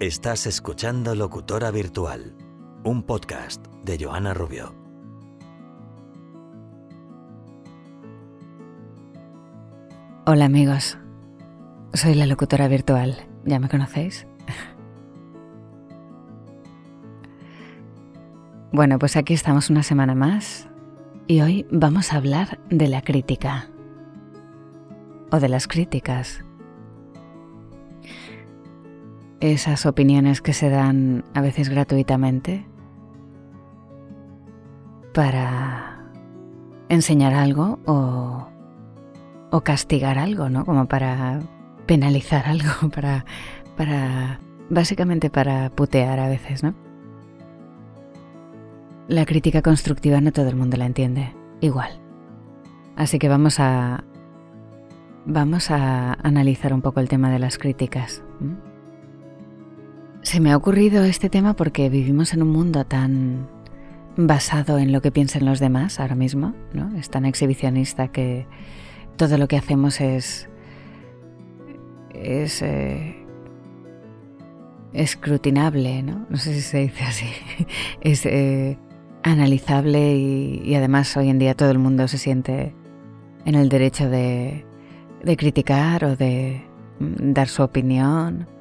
Estás escuchando Locutora Virtual, un podcast de Joana Rubio. Hola amigos, soy la locutora virtual, ¿ya me conocéis? Bueno, pues aquí estamos una semana más y hoy vamos a hablar de la crítica o de las críticas esas opiniones que se dan a veces gratuitamente para enseñar algo o, o castigar algo, ¿no? Como para penalizar algo, para, para básicamente para putear a veces, ¿no? La crítica constructiva no todo el mundo la entiende igual. Así que vamos a vamos a analizar un poco el tema de las críticas. Se me ha ocurrido este tema porque vivimos en un mundo tan basado en lo que piensen los demás ahora mismo, ¿no? Es tan exhibicionista que todo lo que hacemos es es eh, escrutinable, ¿no? No sé si se dice así. es eh, analizable y, además hoy en día todo el mundo se siente en el derecho de, criticar o de mm, dar su opinión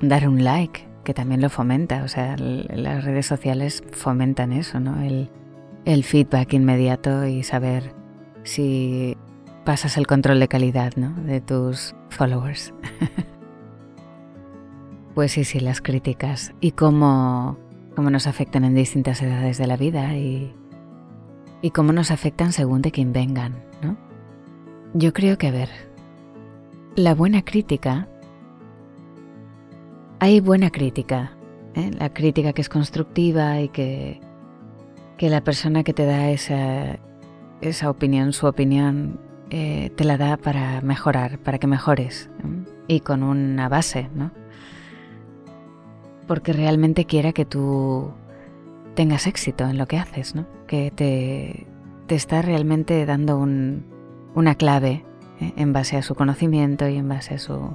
dar un like, que también lo fomenta. O sea, las redes sociales fomentan eso, ¿no? El, feedback inmediato y saber si pasas el control de calidad, ¿no? De tus followers. pues sí, sí, las críticas y cómo, cómo nos afectan en distintas edades de la vida y, y cómo nos afectan según de quién vengan, ¿no? Yo creo que, a ver, la buena crítica hay buena crítica, ¿eh? la crítica que es constructiva y que, que la persona que te da esa, esa opinión, su opinión, eh, te la da para mejorar, para que mejores ¿eh? y con una base, ¿no? Porque realmente quiera que tú tengas éxito en lo que haces, ¿no? Que te, te está realmente dando un, una clave en base a su conocimiento y en base a su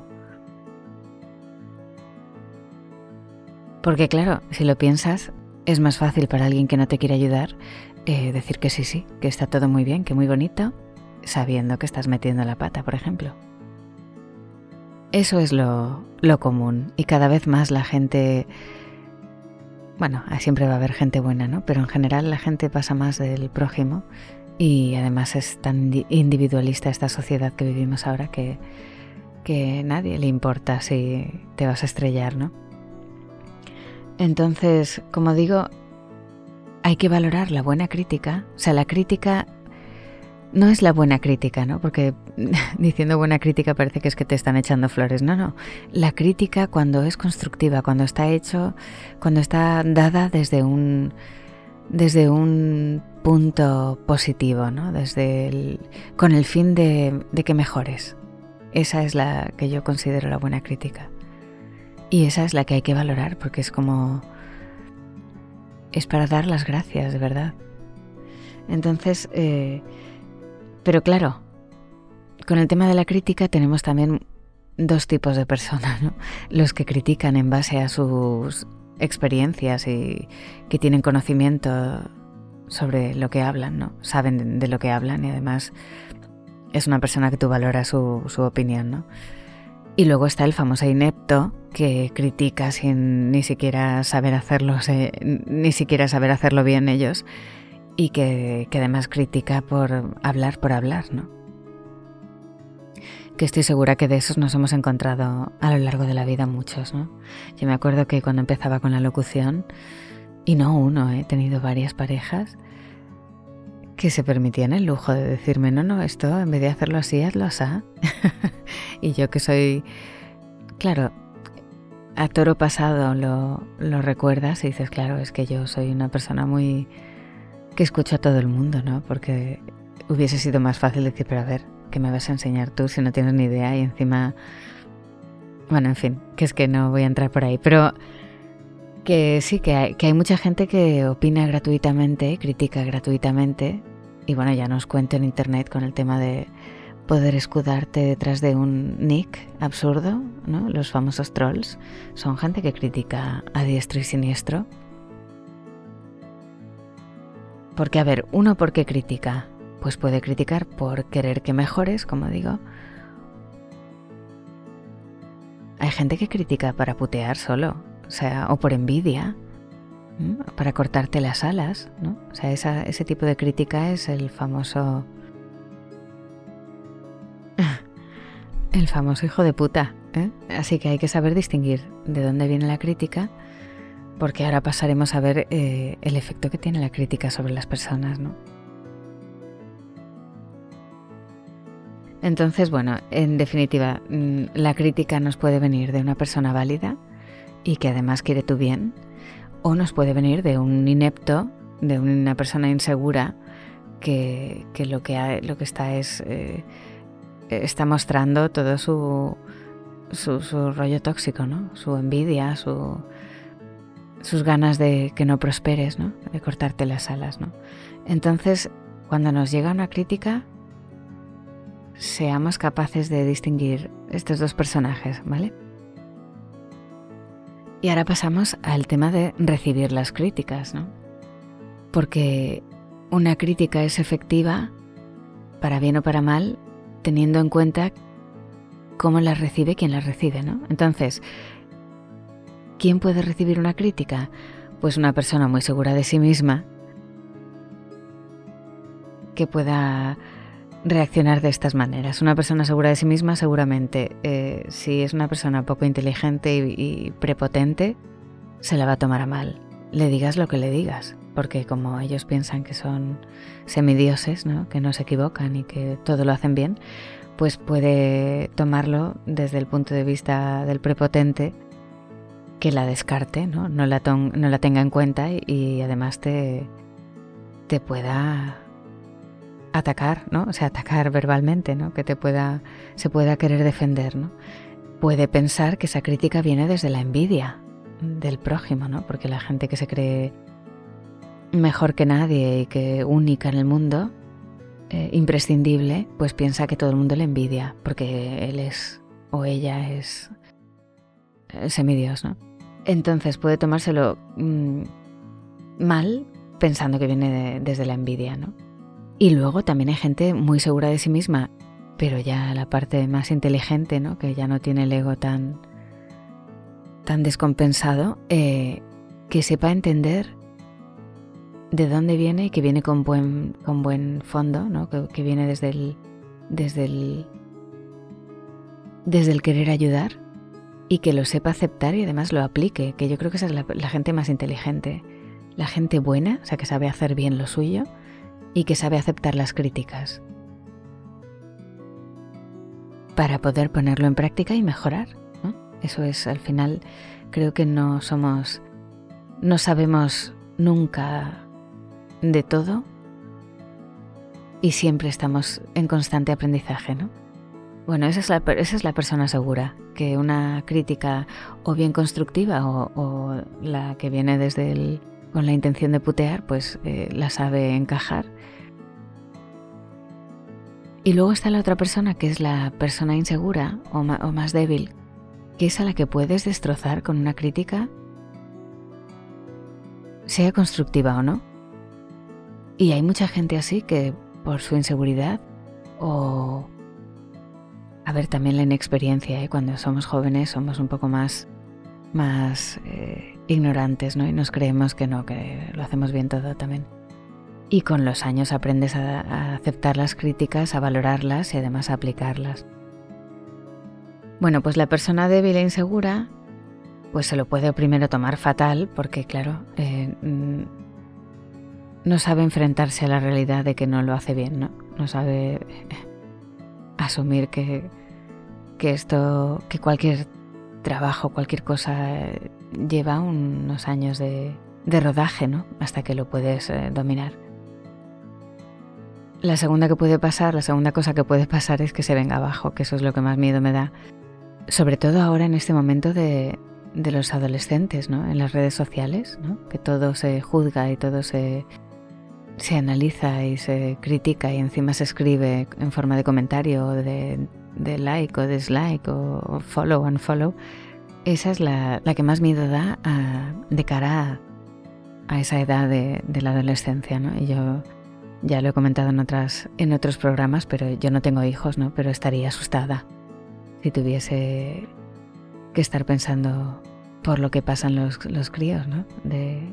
Porque claro, si lo piensas, es más fácil para alguien que no te quiere ayudar eh, decir que sí, sí, que está todo muy bien, que muy bonito, sabiendo que estás metiendo la pata, por ejemplo. Eso es lo, lo común y cada vez más la gente... Bueno, siempre va a haber gente buena, ¿no? Pero en general la gente pasa más del prójimo y además es tan individualista esta sociedad que vivimos ahora que, que nadie le importa si te vas a estrellar, ¿no? Entonces, como digo, hay que valorar la buena crítica. O sea, la crítica no es la buena crítica, ¿no? Porque diciendo buena crítica parece que es que te están echando flores. No, no. La crítica cuando es constructiva, cuando está hecho, cuando está dada desde un desde un punto positivo, ¿no? Desde el, con el fin de, de que mejores. Esa es la que yo considero la buena crítica. Y esa es la que hay que valorar porque es como... es para dar las gracias, de verdad. Entonces, eh, pero claro, con el tema de la crítica tenemos también dos tipos de personas, ¿no? Los que critican en base a sus experiencias y que tienen conocimiento sobre lo que hablan, ¿no? Saben de, lo que hablan y además es una persona que tú valoras su, su opinión, ¿no? Y luego está el famoso inepto que critica sin ni siquiera saber hacerlo, ni siquiera saber hacerlo bien ellos y que, además critica por hablar por hablar, ¿no? Que estoy segura que de esos nos hemos encontrado a lo largo de la vida muchos, ¿no? Yo me acuerdo que cuando empezaba con la locución, y no uno, he tenido varias parejas, que se permitían el lujo de decirme, no, no, esto en vez de hacerlo así, hazlo así. y yo que soy, claro, a toro pasado lo, lo, recuerdas y dices, claro, es que yo soy una persona muy que escucho a todo el mundo, ¿no? Porque hubiese sido más fácil decir, pero a ver, ¿qué me vas a enseñar tú si no tienes ni idea? Y encima, bueno, en fin, que es que no voy a entrar por ahí, pero que sí, que hay, que hay mucha gente que opina gratuitamente, critica gratuitamente, y bueno, ya nos cuento en internet con el tema de poder escudarte detrás de un nick absurdo, ¿no? Los famosos trolls son gente que critica a diestro y siniestro. Porque, a ver, uno por qué critica? Pues puede criticar por querer que mejores, como digo. Hay gente que critica para putear solo, o sea, o por envidia, para cortarte las alas, ¿no? O sea, ese tipo de crítica es el famoso El famoso hijo de puta. ¿eh? Así que hay que saber distinguir de dónde viene la crítica, porque ahora pasaremos a ver eh, el efecto que tiene la crítica sobre las personas, ¿no? Entonces, bueno, en definitiva, mm, la crítica nos puede venir de una persona válida y que además quiere tu bien, o nos puede venir de un inepto, de una persona insegura que, lo, que lo que está es eh, está mostrando todo su, rollo tóxico, ¿no? Su envidia, su, sus ganas de que no prosperes, ¿no? De cortarte las alas, ¿no? Entonces, cuando nos llega una crítica, seamos capaces de distinguir estos dos personajes, ¿vale? Y ahora pasamos al tema de recibir las críticas, ¿no? Porque una crítica es efectiva, para bien o para mal, teniendo en cuenta cómo las recibe quien las recibe, ¿no? Entonces, ¿quién puede recibir una crítica? Pues una persona muy segura de sí misma que pueda reaccionar de estas maneras. Una persona segura de sí misma seguramente, eh, si es una persona poco inteligente y, prepotente, se la va a tomar a mal. Le digas lo que le digas, porque como ellos piensan que son semidioses, ¿no? que no se equivocan y que todo lo hacen bien, pues puede tomarlo desde el punto de vista del prepotente, que la descarte, no, no, la, no tenga en cuenta y, además te, te pueda atacar, ¿no? O sea, atacar verbalmente, ¿no? Que te pueda, se pueda querer defender, ¿no? Puede pensar que esa crítica viene desde la envidia del prójimo, ¿no? Porque la gente que se cree mejor que nadie y que única en el mundo, eh, imprescindible, pues piensa que todo el mundo le envidia, porque él es o ella es eh, semidios, ¿no? Entonces puede tomárselo mm, mal pensando que viene desde la envidia, ¿no? Y luego también hay gente muy segura de sí misma, pero ya la parte más inteligente, ¿no? Que ya no tiene el ego tan, tan descompensado, eh, que sepa entender de dónde viene y que viene con buen, con buen fondo, ¿no? que, viene desde el, desde, el, desde el querer ayudar y que lo sepa aceptar y además lo aplique, que yo creo que esa es la, la gente más inteligente, la gente buena, o sea, que sabe hacer bien lo suyo y que sabe aceptar las críticas para poder ponerlo en práctica y mejorar. Eso es, al final, creo que no somos, no sabemos nunca de todo y siempre estamos en constante aprendizaje, ¿no? Bueno, esa es la, esa es la persona segura, que una crítica o bien constructiva o, la que viene desde el, con la intención de putear, pues eh, la sabe encajar. Y luego está la otra persona, que es la persona insegura o, más débil, que es a la que puedes destrozar con una crítica, sea constructiva o no. Y hay mucha gente así que por su inseguridad o... A ver, también la inexperiencia, ¿eh? cuando somos jóvenes somos un poco más, más eh, ignorantes, ¿no? Y nos creemos que no, que lo hacemos bien todo también. Y con los años aprendes a, aceptar las críticas, a valorarlas y además a aplicarlas. Bueno, pues la persona débil e insegura, pues se lo puede primero tomar fatal, porque claro, eh, no sabe enfrentarse a la realidad de que no lo hace bien, ¿no? No sabe asumir que, que esto, que cualquier trabajo, cualquier cosa lleva unos años de, de rodaje, ¿no? Hasta que lo puedes eh, dominar. La segunda que puede pasar, la segunda cosa que puede pasar es que se venga abajo, que eso es lo que más miedo me da. Sobre todo ahora en este momento de, de los adolescentes, ¿no? En las redes sociales, ¿no? Que todo se juzga y todo se, se analiza y se critica y encima se escribe en forma de comentario o de, like o dislike o, follow o unfollow, esa es la, que más miedo da de cara a, esa edad de, la adolescencia, ¿no? Y yo ya lo he comentado en, otras, en otros programas, pero yo no tengo hijos, ¿no? Pero estaría asustada si tuviese que estar pensando por lo que pasan los, los críos, ¿no? De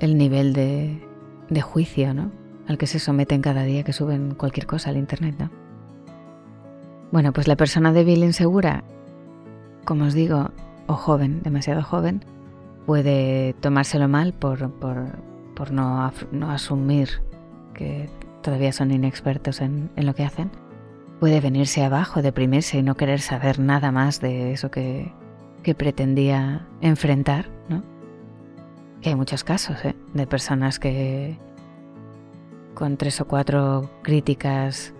el nivel de, de juicio, ¿no? Al que se someten cada día que suben cualquier cosa al internet, ¿no? Bueno, pues la persona débil e insegura, como os digo, o joven, demasiado joven, puede tomárselo mal por, por, no, no, asumir que todavía son inexpertos en, en, lo que hacen. Puede venirse abajo, deprimirse y no querer saber nada más de eso que, que pretendía enfrentar, ¿no? Que hay muchos casos ¿eh? de personas que con tres o cuatro críticas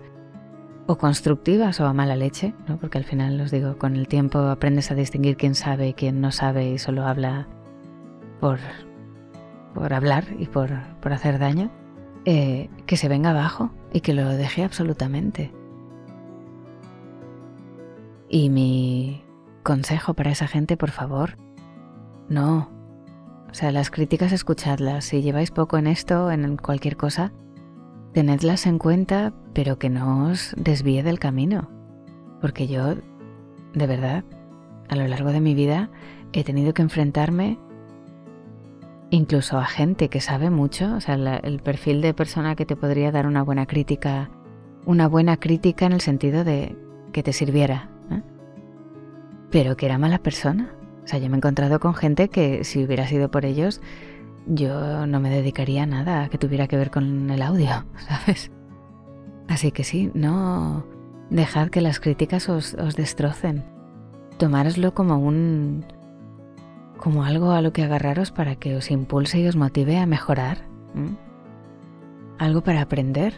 o constructivas o a mala leche, ¿no? porque al final os digo, con el tiempo aprendes a distinguir quién sabe y quién no sabe y solo habla por, por hablar y por, por hacer daño, eh, que se venga abajo y que lo deje absolutamente. Y mi consejo para esa gente, por favor, no, o sea, las críticas escuchadlas. Si lleváis poco en esto, en cualquier cosa, tenedlas en cuenta, pero que no os desvíe del camino. Porque yo, de verdad, a lo largo de mi vida he tenido que enfrentarme incluso a gente que sabe mucho, o sea, el perfil de persona que te podría dar una buena crítica, una buena crítica en el sentido de que te sirviera, pero que era mala persona. O sea, yo me he encontrado con gente que si hubiera sido por ellos, yo no me dedicaría a nada que tuviera que ver con el audio, ¿sabes? Así que sí, no dejad que las críticas os, destrocen. Tomároslo como un. Como algo a lo que agarraros para que os impulse y os motive a mejorar. Algo para aprender.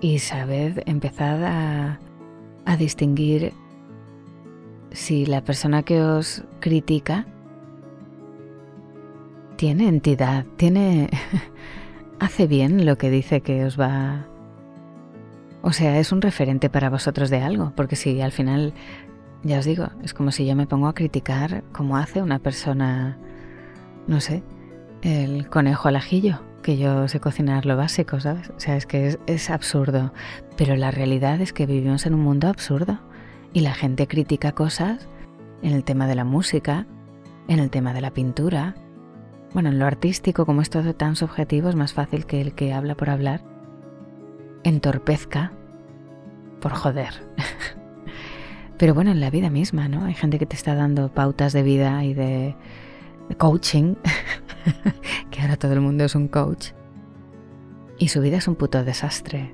Y sabed, empezad a, a distinguir si la persona que os critica tiene entidad, tiene hace bien lo que dice que os va o sea, es un referente para vosotros de algo, porque si al final ya os digo, es como si yo me pongo a criticar cómo hace una persona no sé, el conejo al ajillo, que yo sé cocinar lo básico, ¿sabes? O sea, es que es, es absurdo, pero la realidad es que vivimos en un mundo absurdo y la gente critica cosas en el tema de la música, en el tema de la pintura. Bueno, en lo artístico, como es todo tan subjetivo, es más fácil que el que habla por hablar entorpezca por joder. Pero bueno, en la vida misma, ¿no? Hay gente que te está dando pautas de vida y de, coaching, que ahora todo el mundo es un coach, y su vida es un puto desastre.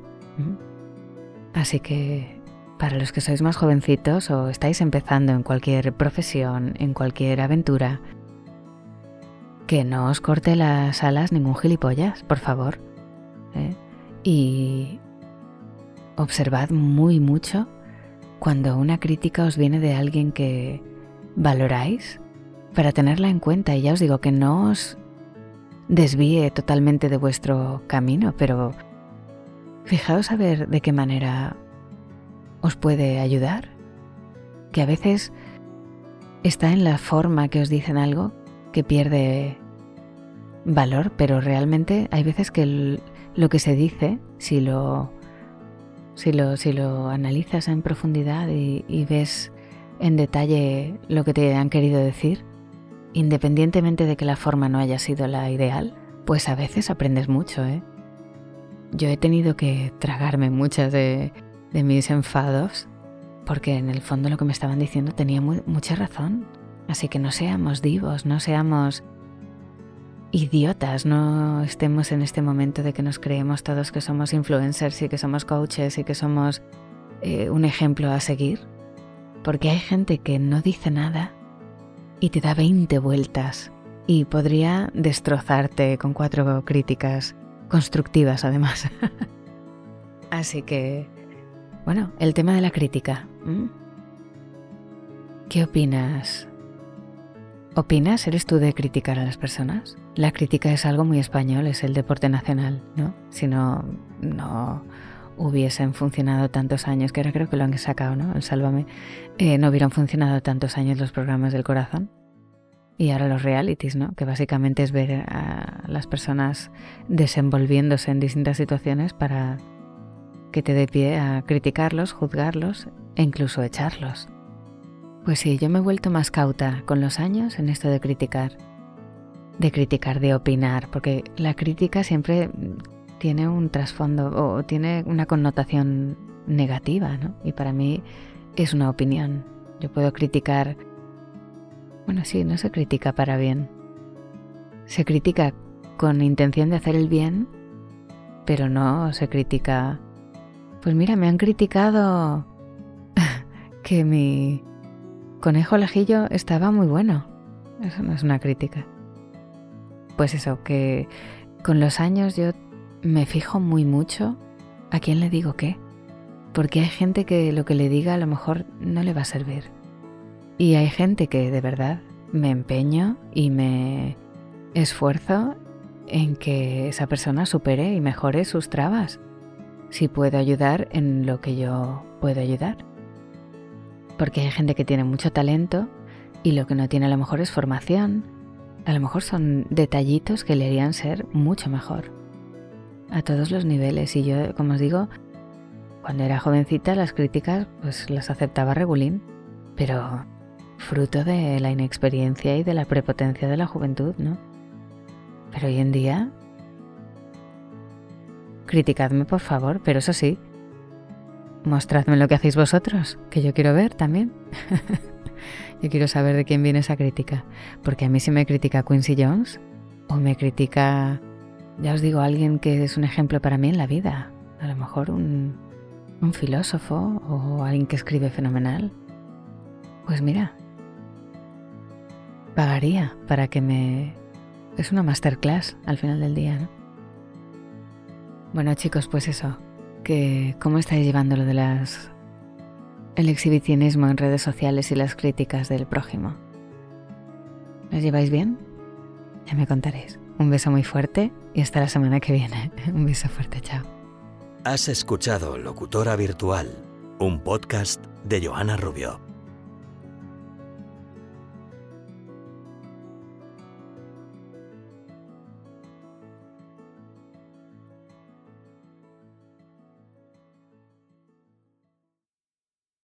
Así que para los que sois más jovencitos o estáis empezando en cualquier profesión, en cualquier aventura, que no os corte las alas ningún gilipollas, por favor. ¿eh? Y observad muy mucho cuando una crítica os viene de alguien que valoráis para tenerla en cuenta. Y ya os digo que no os desvíe totalmente de vuestro camino, pero fijaos a ver de qué manera os puede ayudar, que a veces está en la forma que os dicen algo que pierde valor, pero realmente hay veces que lo que se dice, si lo, si lo, si lo analizas en profundidad y, ves en detalle lo que te han querido decir, independientemente de que la forma no haya sido la ideal, pues a veces aprendes mucho, ¿eh? Yo he tenido que tragarme muchas de, de mis enfados, porque en el fondo lo que me estaban diciendo tenía mucha razón. Así que no seamos divos, no seamos idiotas, no estemos en este momento de que nos creemos todos que somos influencers y que somos coaches y que somos eh, un ejemplo a seguir. Porque hay gente que no dice nada y te da 20 vueltas y podría destrozarte con cuatro críticas constructivas además. Así que bueno, el tema de la crítica. ¿Qué opinas ¿Opinas? ¿Eres tú de criticar a las personas? La crítica es algo muy español, es el deporte nacional, ¿no? Si no, no hubiesen funcionado tantos años, que ahora creo que lo han sacado, ¿no? El Sálvame, eh, no hubieran funcionado tantos años los programas del corazón. Y ahora los realities, ¿no? Que básicamente es ver a las personas desenvolviéndose en distintas situaciones para que te dé pie a criticarlos, juzgarlos e incluso echarlos. Pues sí, yo me he vuelto más cauta con los años en esto de criticar. De criticar, de opinar, porque la crítica siempre tiene un trasfondo o tiene una connotación negativa, ¿no? Y para mí es una opinión. Yo puedo criticar... Bueno, sí, no se critica para bien. Se critica con intención de hacer el bien, pero no se critica... Pues mira, me han criticado que mi conejo lejillo estaba muy bueno. Eso no es una crítica. Pues eso, que con los años yo me fijo muy mucho a quién le digo qué. Porque hay gente que lo que le diga a lo mejor no le va a servir. Y hay gente que de verdad me empeño y me esfuerzo en que esa persona supere y mejore sus trabas. Si puedo ayudar en lo que yo puedo ayudar. Porque hay gente que tiene mucho talento y lo que no tiene a lo mejor es formación. A lo mejor son detallitos que le harían ser mucho mejor. A todos los niveles. Y yo, como os digo, cuando era jovencita las críticas pues las aceptaba regulín. Pero fruto de la inexperiencia y de la prepotencia de la juventud, ¿no? Pero hoy en día... Criticadme por favor, pero eso sí, Mostradme lo que hacéis vosotros, que yo quiero ver también. yo quiero saber de quién viene esa crítica. Porque a mí si me critica Quincy Jones o me critica, ya os digo, alguien que es un ejemplo para mí en la vida. A lo mejor un, filósofo o alguien que escribe fenomenal. Pues mira, pagaría para que me... Es una masterclass al final del día, ¿no? Bueno chicos, pues eso, que cómo estáis llevando lo de las el exhibicionismo en redes sociales y las críticas del prójimo. ¿Las lleváis bien? Ya me contaréis. Un beso muy fuerte y hasta la semana que viene. Un beso fuerte, chao. Has escuchado Locutora Virtual, un podcast de Joana Rubio.